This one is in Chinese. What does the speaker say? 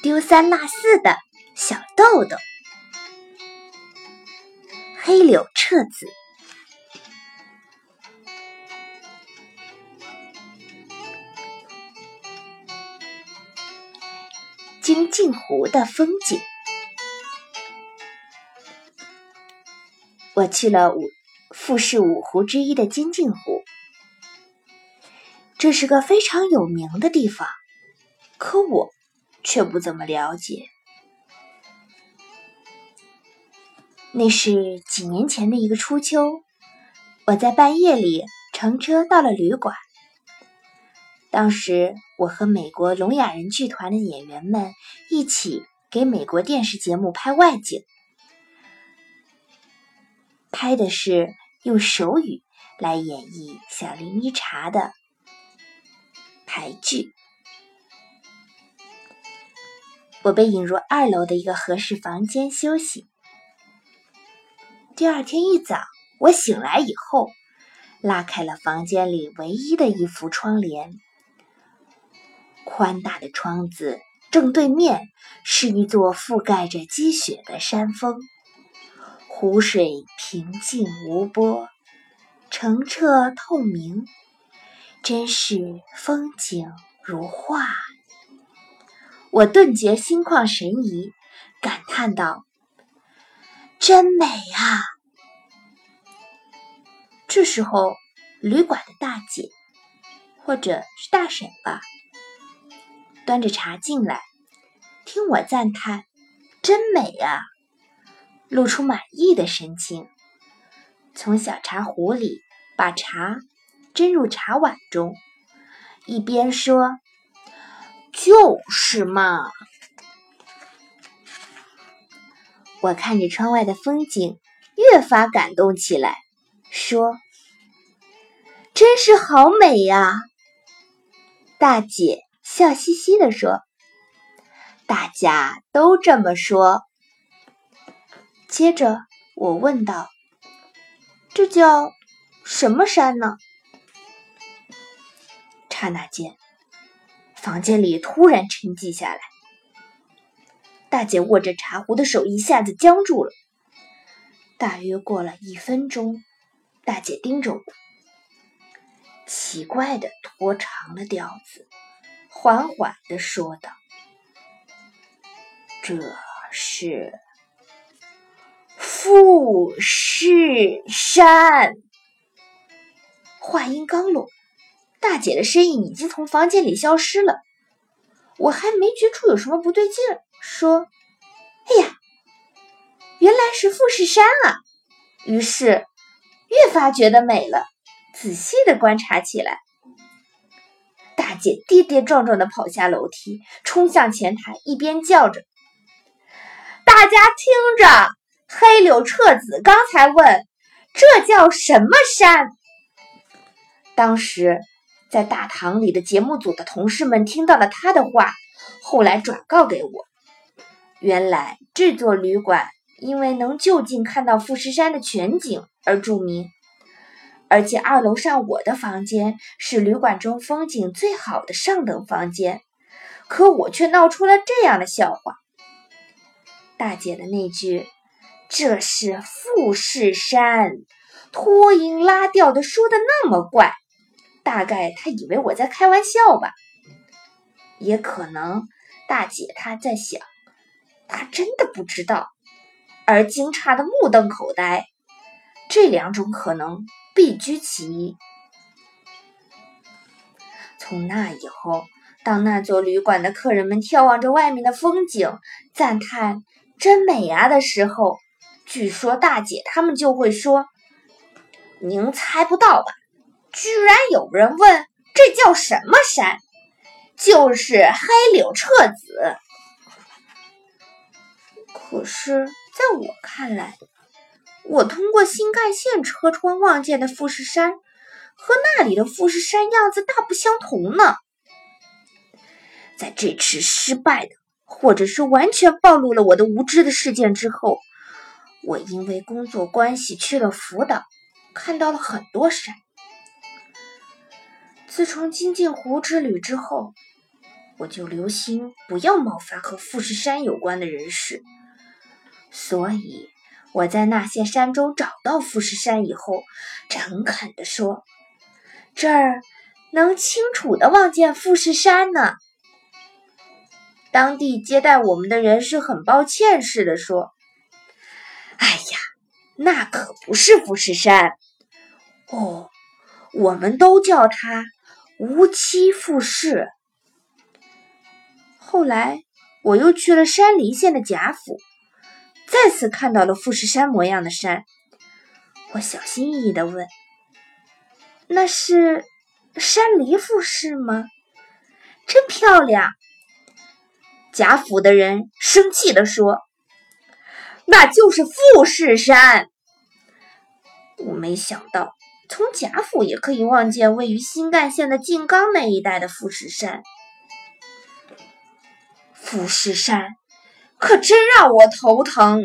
丢三落四的小豆豆。黑柳彻子，金镜湖的风景。我去了五富士五湖之一的金镜湖，这是个非常有名的地方，可我却不怎么了解。那是几年前的一个初秋，我在半夜里乘车到了旅馆。当时我和美国聋哑人剧团的演员们一起给美国电视节目拍外景，拍的是用手语来演绎小林一茶的台剧。我被引入二楼的一个合适房间休息。第二天一早，我醒来以后，拉开了房间里唯一的一幅窗帘。宽大的窗子正对面是一座覆盖着积雪的山峰，湖水平静无波，澄澈透明，真是风景如画。我顿觉心旷神怡，感叹道。真美啊！这时候，旅馆的大姐，或者是大婶吧，端着茶进来，听我赞叹“真美啊”，露出满意的神情，从小茶壶里把茶斟入茶碗中，一边说：“就是嘛。”我看着窗外的风景，越发感动起来，说：“真是好美呀！”大姐笑嘻嘻地说：“大家都这么说。”接着我问道：“这叫什么山呢？”刹那间，房间里突然沉寂下来。大姐握着茶壶的手一下子僵住了。大约过了一分钟，大姐盯着我，奇怪的拖长了调子，缓缓的说道：“这是富士山。”话音刚落，大姐的身影已经从房间里消失了。我还没觉出有什么不对劲儿。说：“哎呀，原来是富士山啊！”于是越发觉得美了，仔细的观察起来。大姐跌跌撞撞的跑下楼梯，冲向前台，一边叫着：“大家听着，黑柳彻子刚才问，这叫什么山？”当时在大堂里的节目组的同事们听到了他的话，后来转告给我。原来这座旅馆因为能就近看到富士山的全景而著名，而且二楼上我的房间是旅馆中风景最好的上等房间，可我却闹出了这样的笑话。大姐的那句“这是富士山”，拖音拉调的说的那么怪，大概他以为我在开玩笑吧，也可能大姐她在想。她真的不知道，而惊诧的目瞪口呆，这两种可能必居其一。从那以后，当那座旅馆的客人们眺望着外面的风景，赞叹“真美啊”的时候，据说大姐他们就会说：“您猜不到吧？居然有人问这叫什么山？就是黑柳彻子。”可是，在我看来，我通过新干线车窗望见的富士山，和那里的富士山样子大不相同呢。在这次失败的，或者是完全暴露了我的无知的事件之后，我因为工作关系去了福岛，看到了很多山。自从金镜湖之旅之后，我就留心不要冒犯和富士山有关的人士。所以我在那些山中找到富士山以后，诚恳地说：“这儿能清楚地望见富士山呢。”当地接待我们的人是很抱歉似的说：“哎呀，那可不是富士山哦，我们都叫它无期富士。”后来我又去了山梨县的贾府，再次看到了富士山模样的山。我小心翼翼地问：“那是山梨富士吗？真漂亮！”贾府的人生气地说：“那就是富士山。”我没想到，从贾府也可以望见位于新干线的静冈那一带的富士山。富士山可真让我头疼。